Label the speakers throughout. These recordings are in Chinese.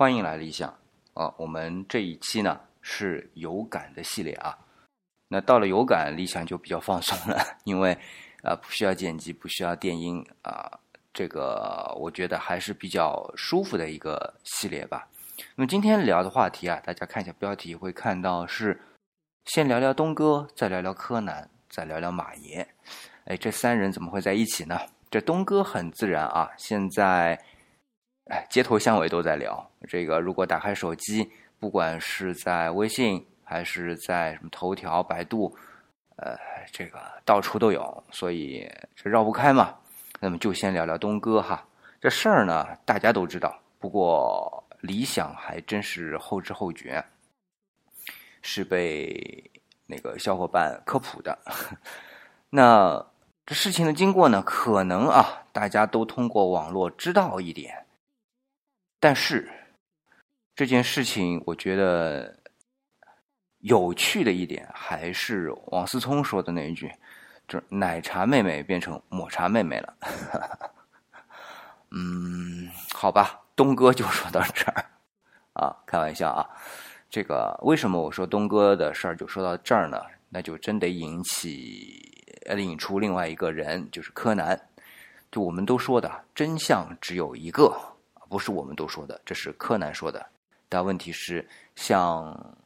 Speaker 1: 欢迎来理想啊！我们这一期呢是有感的系列啊。那到了有感，理想就比较放松了，因为啊不需要剪辑，不需要电音啊，这个我觉得还是比较舒服的一个系列吧。那么今天聊的话题啊，大家看一下标题会看到是先聊聊东哥，再聊聊柯南，再聊聊马爷。哎，这三人怎么会在一起呢？这东哥很自然啊，现在哎街头巷尾都在聊这个。如果打开手机，不管是在微信。还是在什么头条、百度，呃，这个到处都有，所以这绕不开嘛。那么就先聊聊东哥哈，这事儿呢大家都知道，不过理想还真是后知后觉，是被那个小伙伴科普的。那这事情的经过呢，可能啊大家都通过网络知道一点，但是这件事情我觉得。有趣的一点还是王思聪说的那一句：“就是奶茶妹妹变成抹茶妹妹了。” 嗯，好吧，东哥就说到这儿啊，开玩笑啊。这个为什么我说东哥的事儿就说到这儿呢？那就真得引起引出另外一个人，就是柯南。就我们都说的真相只有一个，不是我们都说的，这是柯南说的。但问题是像。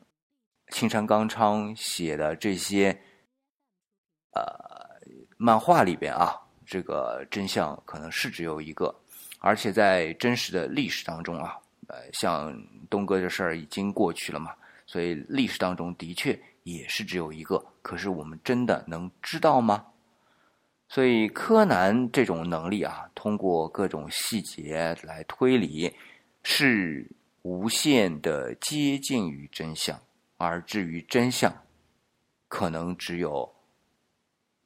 Speaker 1: 青山刚昌写的这些，呃，漫画里边啊，这个真相可能是只有一个，而且在真实的历史当中啊，呃，像东哥这事儿已经过去了嘛，所以历史当中的确也是只有一个。可是我们真的能知道吗？所以柯南这种能力啊，通过各种细节来推理，是无限的接近于真相。而至于真相，可能只有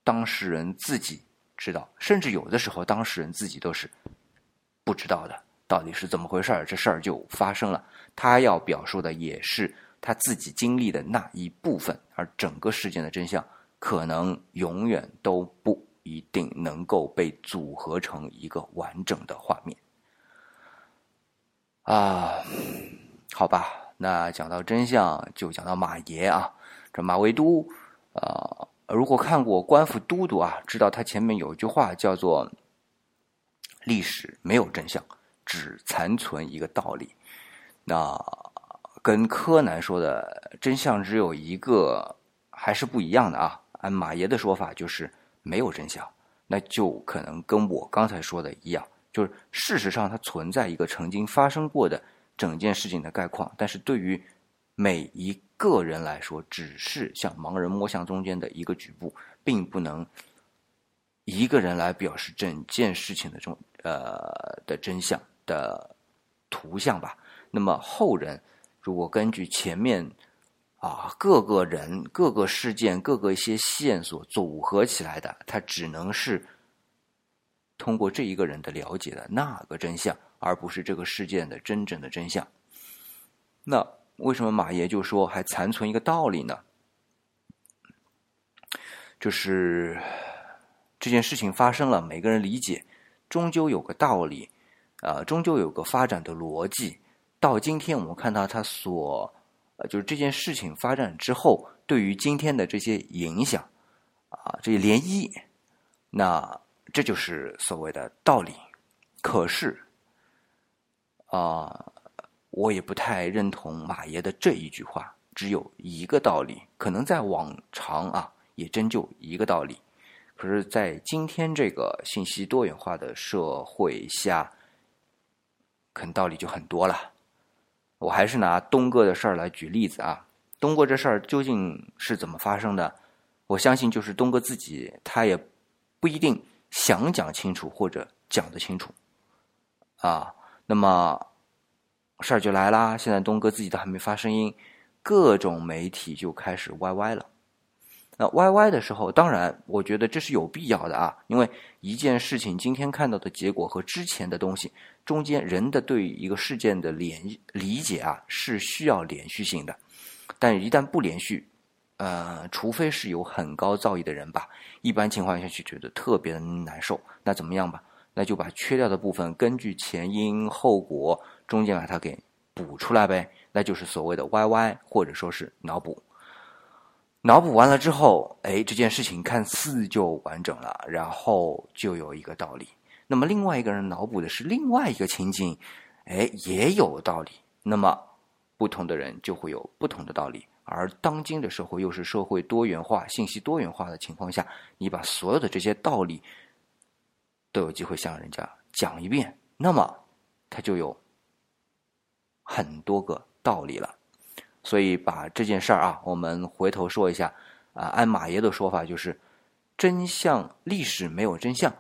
Speaker 1: 当事人自己知道，甚至有的时候当事人自己都是不知道的。到底是怎么回事儿？这事儿就发生了。他要表述的也是他自己经历的那一部分，而整个事件的真相可能永远都不一定能够被组合成一个完整的画面。啊，好吧。那讲到真相，就讲到马爷啊，这马未都，呃，如果看过《官府都督》啊，知道他前面有一句话叫做“历史没有真相，只残存一个道理”。那跟柯南说的真相只有一个，还是不一样的啊。按马爷的说法，就是没有真相，那就可能跟我刚才说的一样，就是事实上它存在一个曾经发生过的。整件事情的概况，但是对于每一个人来说，只是像盲人摸象中间的一个局部，并不能一个人来表示整件事情的中呃的真相的图像吧。那么后人如果根据前面啊各个人、各个事件、各个一些线索组合起来的，他只能是通过这一个人的了解的那个真相。而不是这个事件的真正的真相。那为什么马爷就说还残存一个道理呢？就是这件事情发生了，每个人理解终究有个道理，啊，终究有个发展的逻辑。到今天我们看到他所，呃，就是这件事情发展之后，对于今天的这些影响，啊，这些涟漪，那这就是所谓的道理。可是。啊，我也不太认同马爷的这一句话，只有一个道理，可能在往常啊，也真就一个道理。可是，在今天这个信息多元化的社会下，可能道理就很多了。我还是拿东哥的事儿来举例子啊，东哥这事儿究竟是怎么发生的？我相信就是东哥自己，他也不一定想讲清楚或者讲得清楚啊。那么事儿就来啦，现在东哥自己都还没发声音，各种媒体就开始歪歪了。那歪歪的时候，当然我觉得这是有必要的啊，因为一件事情今天看到的结果和之前的东西中间人的对一个事件的连理解啊是需要连续性的，但一旦不连续，呃，除非是有很高造诣的人吧，一般情况下就觉得特别的难受。那怎么样吧？那就把缺掉的部分，根据前因后果中间把它给补出来呗，那就是所谓的 YY 或者说是脑补。脑补完了之后，哎，这件事情看似就完整了，然后就有一个道理。那么另外一个人脑补的是另外一个情景，哎，也有道理。那么不同的人就会有不同的道理。而当今的社会又是社会多元化、信息多元化的情况下，你把所有的这些道理都有机会向人家讲一遍，那么他就有很多个道理了。所以把这件事儿啊，我们回头说一下啊。按马爷的说法，就是真相历史没有真相，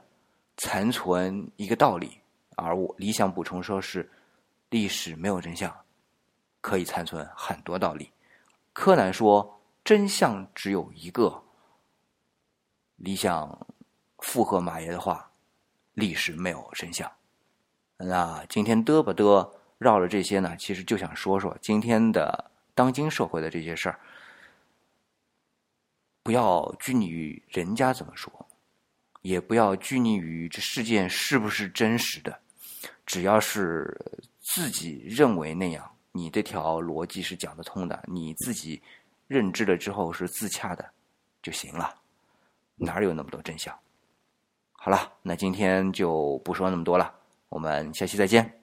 Speaker 1: 残存一个道理；而我理想补充说是历史没有真相，可以残存很多道理。柯南说：“真相只有一个。”理想附和马爷的话：“历史没有真相。”那今天嘚吧嘚绕了这些呢，其实就想说说今天的当今社会的这些事儿，不要拘泥于人家怎么说，也不要拘泥于这事件是不是真实的，只要是自己认为那样。你这条逻辑是讲得通的，你自己认知了之后是自洽的就行了，哪有那么多真相？好了，那今天就不说那么多了，我们下期再见。